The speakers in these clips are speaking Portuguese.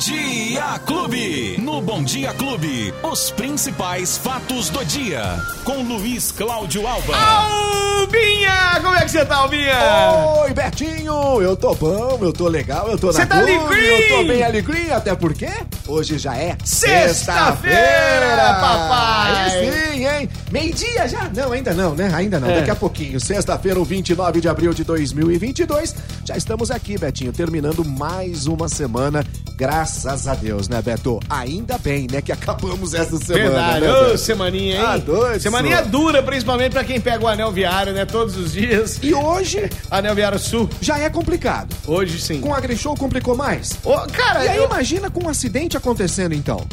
Dia Clube. No Bom Dia Clube, os principais fatos do dia. Com Luiz Cláudio Alba. Albinha! Como é que você tá, Albinha? Oi, Betinho! Eu tô bom, eu tô legal, eu tô na Cê tá clube, alegrinho? Eu tô bem alegrinho, até porque hoje já é Sexta-feira, papai! Hein? Meio-dia já? Não, ainda não, né? Ainda não, É. daqui a pouquinho. Sexta-feira, o 29 de abril de 2022. Já estamos aqui, Betinho, terminando mais uma semana. Graças a Deus, né, Beto? Ainda bem, né, que acabamos essa semana, Verdade, né, ô semaninha, hein? Ah, Semaninha senhor. dura, principalmente pra quem pega o anel viário, né? Todos os dias. E hoje Anel viário sul, já é complicado. hoje sim. Com a Grishow complicou mais. Ô, cara, E aí, eu- imagina com um acidente acontecendo, então.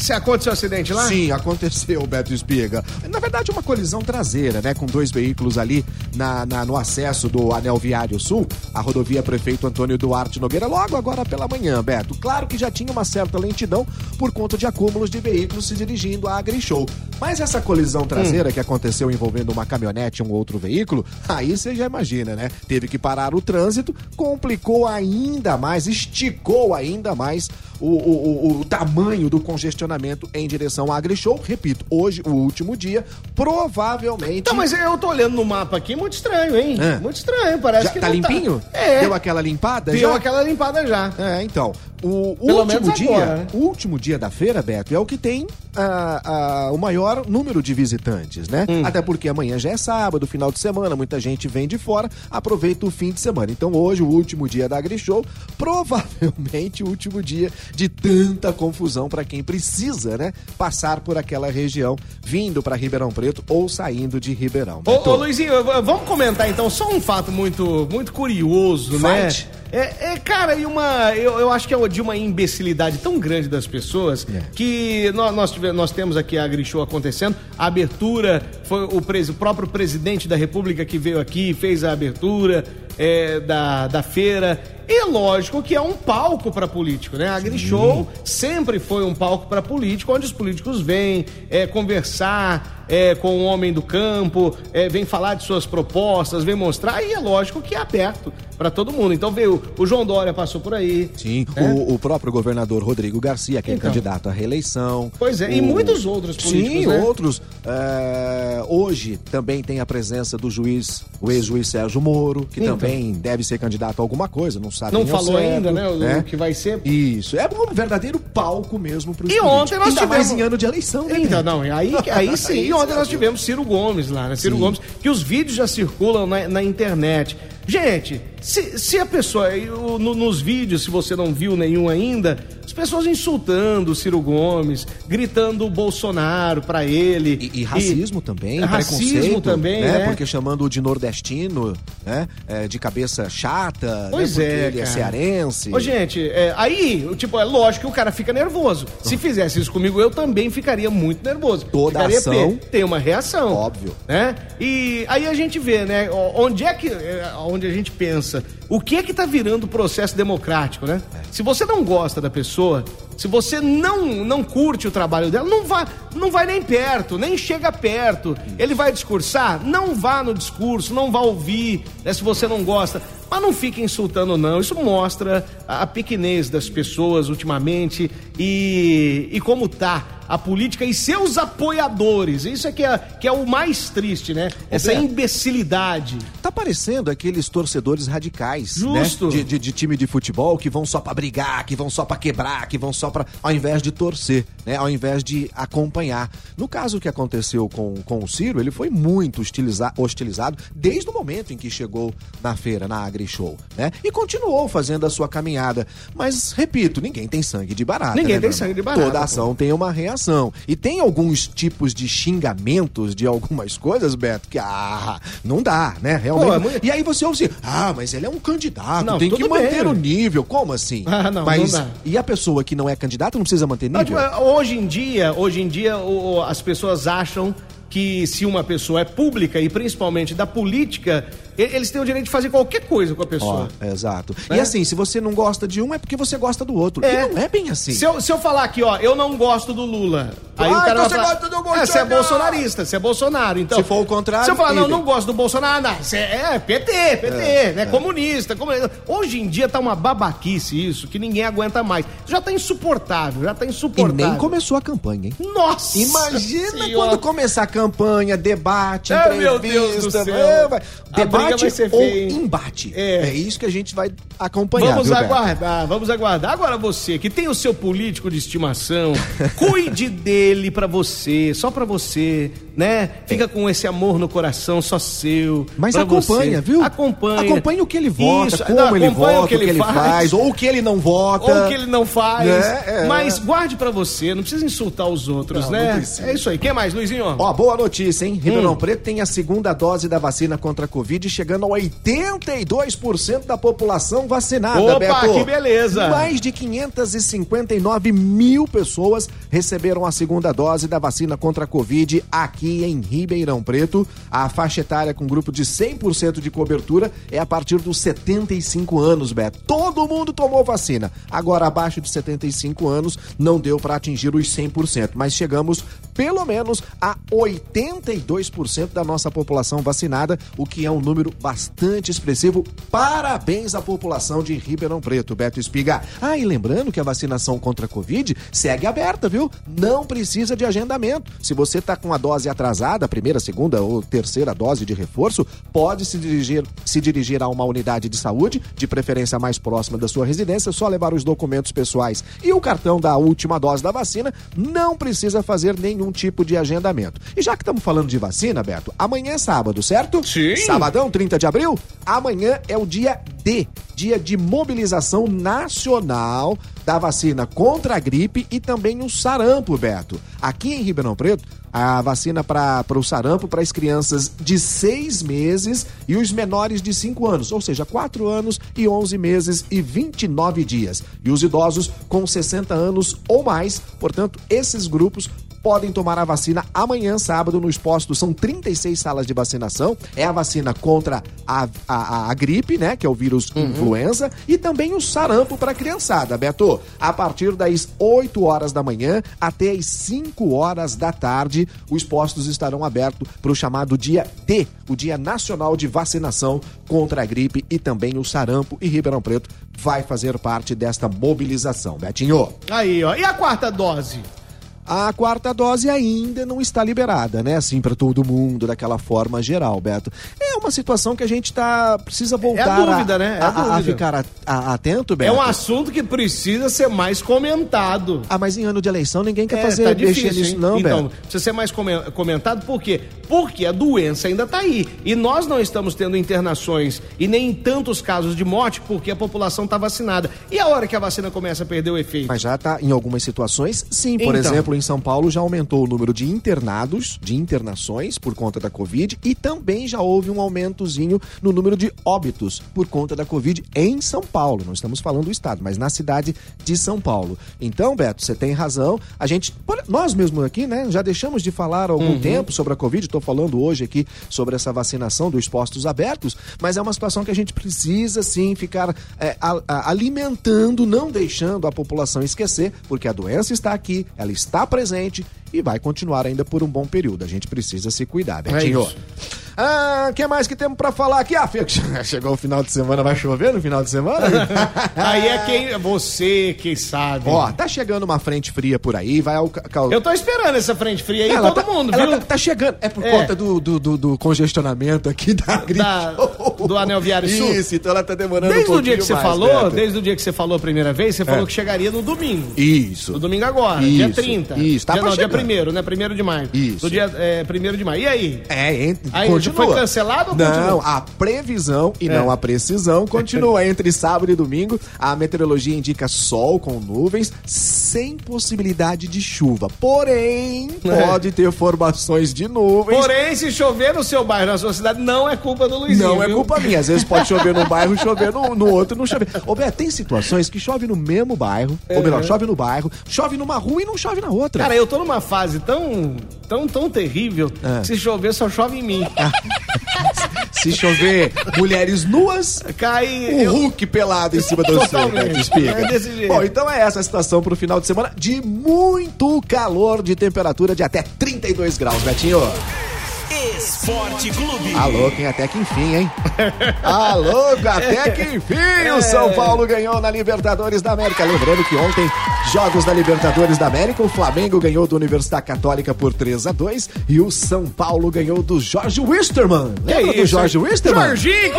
Se aconteceu um acidente lá? Sim, aconteceu, Beto Espiga. Na verdade, uma colisão traseira, né? Com dois veículos ali na, na- no acesso do Anel Viário Sul, a rodovia Prefeito Antônio Duarte Nogueira, logo agora pela manhã, Beto. Claro que já tinha uma certa lentidão por conta de acúmulos de veículos se dirigindo à Agrishow. Mas essa colisão traseira que aconteceu envolvendo uma caminhonete e um outro veículo, aí você já imagina, né? Teve que parar o trânsito, complicou ainda mais, esticou ainda mais o, o- o- tamanho do congestionamento em direção à AgriShow. Repito, hoje, o último dia, provavelmente. Então, mas eu tô olhando no mapa aqui, muito estranho, hein? É. Muito estranho, parece já que tá não limpinho? É, Deu aquela limpada? deu já? aquela limpada já. É, então. O Pelo último dia, agora, né? o último dia da feira, Beto, é o que tem ah, ah, o maior número de visitantes, né? Hum. Até porque amanhã já é sábado, final de semana, muita gente vem de fora, aproveita o fim de semana. Então hoje, o último dia da AgriShow, provavelmente o último dia de tanta confusão para quem precisa, né? Passar por aquela região, vindo para Ribeirão Preto ou saindo de Ribeirão. Ô, ô Luizinho, vamos comentar então só um fato muito, muito curioso, Fight. né? É, é, cara, e uma. Eu, eu acho que é de uma imbecilidade tão grande das pessoas É. que nós, nós, tive- nós temos aqui a AgriShow acontecendo. A abertura foi o, pres- o próprio presidente da República que veio aqui, fez a abertura é, da, da feira. E é lógico que é um palco para político, né? A AgriShow sempre foi um palco para político, onde os políticos vêm é, conversar é, com o homem do campo, é, vem falar de suas propostas, vem mostrar, e é lógico que é aberto para todo mundo. Então veio, o João Dória passou por aí. Sim, É? o, o próprio governador Rodrigo Garcia, que é Então. candidato à reeleição. Pois é, e O- muitos outros políticos, Sim, né? outros. É, hoje também tem a presença do juiz, o ex-juiz Sérgio Moro, que Então. também deve ser candidato a alguma coisa, não Não falou certo, ainda, né, o- o que vai ser. Isso, é um verdadeiro palco mesmo para E ontem nós Ainda mais tivemos- em ano de eleição, né? Então, não, aí, aí sim, e ontem nós tivemos Ciro Gomes lá, né? Ciro Sim. Gomes, que os vídeos já circulam na, na internet. Gente, se, se a pessoa, eu- no- nos vídeos, se você não viu nenhum ainda, as pessoas insultando o Ciro Gomes, gritando o Bolsonaro pra ele. E, e racismo também, racismo também, né? né? Porque chamando de nordestino, né? É, de cabeça chata, Pois né? É, ele é cara. cearense. Ô, gente, é, aí, tipo, é lógico que o cara fica nervoso. Se fizesse isso comigo, eu também ficaria muito nervoso. Toda ficaria ação- tem uma reação. Óbvio. Né? E aí a gente vê, né? Onde é que. é, Onde a gente pensa. O que é que tá virando o processo democrático, né? Se você não gosta da pessoa, se você não, não curte o trabalho dela, não vá, não vai nem perto, nem chega perto. Ele vai discursar? Não vá no discurso, não vá ouvir, né, se você não gosta. Mas não fique insultando, não. Isso mostra a, a pequenez das pessoas ultimamente e, e como tá a política e seus apoiadores. Isso é que é, que é o mais triste, né? Essa imbecilidade. Tá parecendo aqueles torcedores radicais, Justo. né? De, de- de time de futebol que vão só pra brigar, que vão só pra quebrar, que vão só pra. ao invés de torcer, né? Ao invés de acompanhar. No caso que aconteceu com, com o Ciro, ele foi muito hostiliza- hostilizado desde o momento em que chegou na feira, na AgriShow, né? E continuou fazendo a sua caminhada. Mas, repito, ninguém tem sangue de barata. Ninguém né, tem sangue de barata, Toda pô. ação tem uma reação. E tem alguns tipos de xingamentos de algumas coisas, Beto, que ah, não dá, né? Realmente. Pô, é E aí você ouve assim, ah, mas ele é um candidato, Não, tem que manter bem. o nível. Como assim? Ah, não, mas não e a pessoa que não é candidata não precisa manter nível? hoje em dia, hoje em dia as pessoas acham que se uma pessoa é pública e principalmente da política, Eles têm o direito de fazer qualquer coisa com a pessoa. Ó, exato. É. E assim, se você não gosta de um, é porque você gosta do outro. É. E não é bem assim. Se eu, se eu falar aqui, ó, eu não gosto do Lula. Aí Ah, o cara então você falar, gosta do É, você é Bolsonaro. bolsonarista, você é Bolsonaro. Então, Se for o contrário, Se eu falar, não, não gosto do Bolsonaro, não, você é PT, PT, né? Comunista, comunista. Hoje em dia tá uma babaquice isso, que ninguém aguenta mais. Já tá insuportável, já tá E insuportável. nem começou a campanha, hein? Nossa! Imagina Senhora. quando começar a campanha, debate, Ah, entrevista. meu Deus do céu. é, vai- A vai ser ou embate. É. É. isso que a gente vai acompanhar. Vamos viu, Beto? aguardar, vamos aguardar. Agora você que tem o seu político de estimação, cuide dele pra você, só pra você, né? Fica com esse amor no coração, só seu. Mas acompanha, você. viu? Acompanha. Acompanha o que ele vota, Isso, como não, ele vota, o que ele, faz. ou o que ele não vota. Ou o que ele não faz. Né? É. Mas guarde pra você, não precisa insultar os outros, Não, né? não é isso aí. Quem mais, Luizinho? Ó, boa notícia, hein? Ribeirão Hum. Preto tem a segunda dose da vacina contra a Covid, chegando a 82% da população vacinada, Opa, Beto. que beleza. Mais de 559 mil pessoas receberam a segunda dose da vacina contra a Covid aqui em Ribeirão Preto. A faixa etária com grupo de 100% de cobertura é a partir dos 75 anos, Beto. Todo mundo tomou vacina. Agora, abaixo de 75 anos, não deu para atingir os 100%, mas chegamos pelo menos a 82% da nossa população vacinada, o que é um número bastante expressivo. Parabéns à população de Ribeirão Preto, Beto Espiga. Ah, e lembrando que a vacinação contra a Covid segue aberta, viu? Não precisa de agendamento. Se você tá com a dose atrasada, a primeira, segunda ou terceira dose de reforço, pode se dirigir, se dirigir a uma unidade de saúde, de preferência mais próxima da sua residência, só levar os documentos pessoais e o cartão da última dose da vacina, não precisa fazer nenhum tipo de agendamento. E já que estamos falando de vacina, Beto, amanhã é sábado, certo? Sim. Sabadão, 30 de abril? Amanhã é o dia Dia de mobilização nacional da vacina contra a gripe e também o sarampo, Beto. Aqui em Ribeirão Preto, a vacina para o sarampo para as crianças de seis meses e os menores de 5 anos, ou seja, 4 anos e 11 meses e 29 dias. E os idosos com 60 anos ou mais, portanto, esses grupos podem tomar a vacina amanhã, sábado, nos postos. São 36 salas de vacinação. É a vacina contra a, a, a gripe, né? Que é o vírus influenza. E também o sarampo para criançada, Beto. A partir das 8 horas da manhã até as 5 horas da tarde, os postos estarão abertos para o chamado dia D, o Dia Nacional de Vacinação contra a gripe e também o sarampo. E Ribeirão Preto vai fazer parte desta mobilização, Betinho. Aí, ó. E a quarta dose? A quarta dose ainda não está liberada, né? Assim, para todo mundo, daquela forma geral, Beto. É uma situação que a gente tá, precisa voltar dúvida, a, né? É a a, a ficar a- a- atento, Beto. É um assunto que precisa ser mais comentado. Ah, mas em ano de eleição ninguém quer É, fazer tá difícil, nisso, não, então, Beto. precisa ser mais come- comentado, por quê? Porque a doença ainda tá aí. E nós não estamos tendo internações e nem tantos casos de morte porque a população tá vacinada. E a hora que a vacina começa a perder o efeito? Mas já tá em algumas situações, sim. Por Então. exemplo, em São Paulo já aumentou o número de internados, de internações por conta da Covid e também já houve um aumentozinho no número de óbitos por conta da Covid em São Paulo. Não estamos falando do estado, mas na cidade de São Paulo. Então, Beto, você tem razão. A gente, nós mesmos aqui, né, já deixamos de falar há algum tempo sobre a Covid. Estou falando hoje aqui sobre essa vacinação dos postos abertos, mas é uma situação que a gente precisa sim ficar é, alimentando, não deixando a população esquecer, porque a doença está aqui, ela está presente e vai continuar ainda por um bom período. A gente precisa se cuidar, Betinho. isso. Ah, o que mais que temos pra falar aqui? Ah, chegou o final de semana, vai chover no final de semana? Aí é quem. Você quem sabe. Ó, tá chegando uma frente fria por aí, vai ao... Eu tô esperando essa frente fria aí, Ela todo tá, mundo, ela viu? Tá, tá chegando. É por É. conta do, do, do- do congestionamento aqui da gripe. Da- do Anel Viário Sul. Isso, então ela tá demorando Desde um o dia que você mais, falou, Beto. desde o dia que você falou a primeira vez, você falou É. que chegaria no domingo. Isso. No domingo agora, dia Isso, 30. isso, tá dia, não, dia chegar. 1 né? 1 de maio. Isso. Do dia é, 1 de maio. E aí? É, entre, Aí, continua. foi cancelado ou Não, continua? a previsão e É. não a precisão continua entre sábado e domingo. A meteorologia indica sol com nuvens, sem possibilidade de chuva. Porém, É. pode ter formações de nuvens. Porém, se chover no seu bairro, na sua cidade, não é culpa do Luizinho. Não é viu? Culpa minha. Às vezes pode chover num bairro, chover no, no outro, não chover. Ô, Beto, tem situações que chove no mesmo bairro, ou melhor, chove no bairro, chove numa rua e não chove na outra. Cara, eu tô numa fase tão, tão, tão terrível É. que se chover só chove em mim. Se chover mulheres nuas, Cai. o eu- Hulk pelado em cima do. Beto Espiga. É desse jeito. Bom, então é essa a situação pro final de semana de muito calor, de temperatura de até 32 graus, Betinho. Esporte Clube. Alô, quem até que enfim, hein? Alô, até que enfim o São Paulo ganhou na Libertadores da América. Lembrando que ontem, jogos da Libertadores da América, o Flamengo ganhou do Universidade Católica por 3 a 2 e o São Paulo ganhou do Jorge Wisterman. Lembra do isso, Jorge? Wisterman? Jorginho,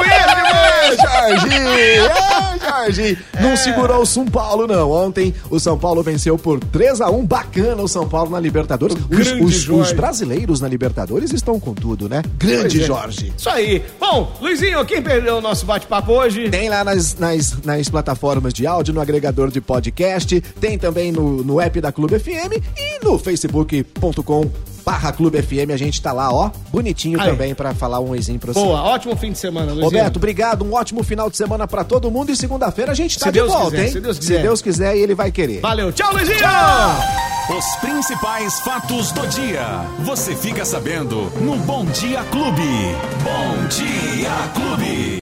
demais! Jorginho! É! Não segurou o São Paulo, não. Ontem o São Paulo venceu por 3 a 1 Bacana o São Paulo na Libertadores. Os, os- os Jorge. brasileiros na Libertadores estão com tudo, né? Grande é. Jorge. Isso aí. Bom, Luizinho, quem perdeu o nosso bate-papo hoje? Tem lá nas, nas, nas plataformas de áudio, no agregador de podcast, tem também no, no app da Clube FM e no facebook.com barra Clube FM. A gente tá lá, ó, bonitinho Aí. também pra falar um oizinho pra você. Boa, ótimo fim de semana, Luizinho. Roberto, obrigado. Um ótimo final de semana pra todo mundo e segunda-feira a gente tá Se de Deus volta, quiser, hein? se Deus quiser. Se Deus quiser e ele vai querer. Valeu, tchau, Luizinho! Os principais fatos do dia. Você fica sabendo no Bom Dia Clube. Bom Dia Clube.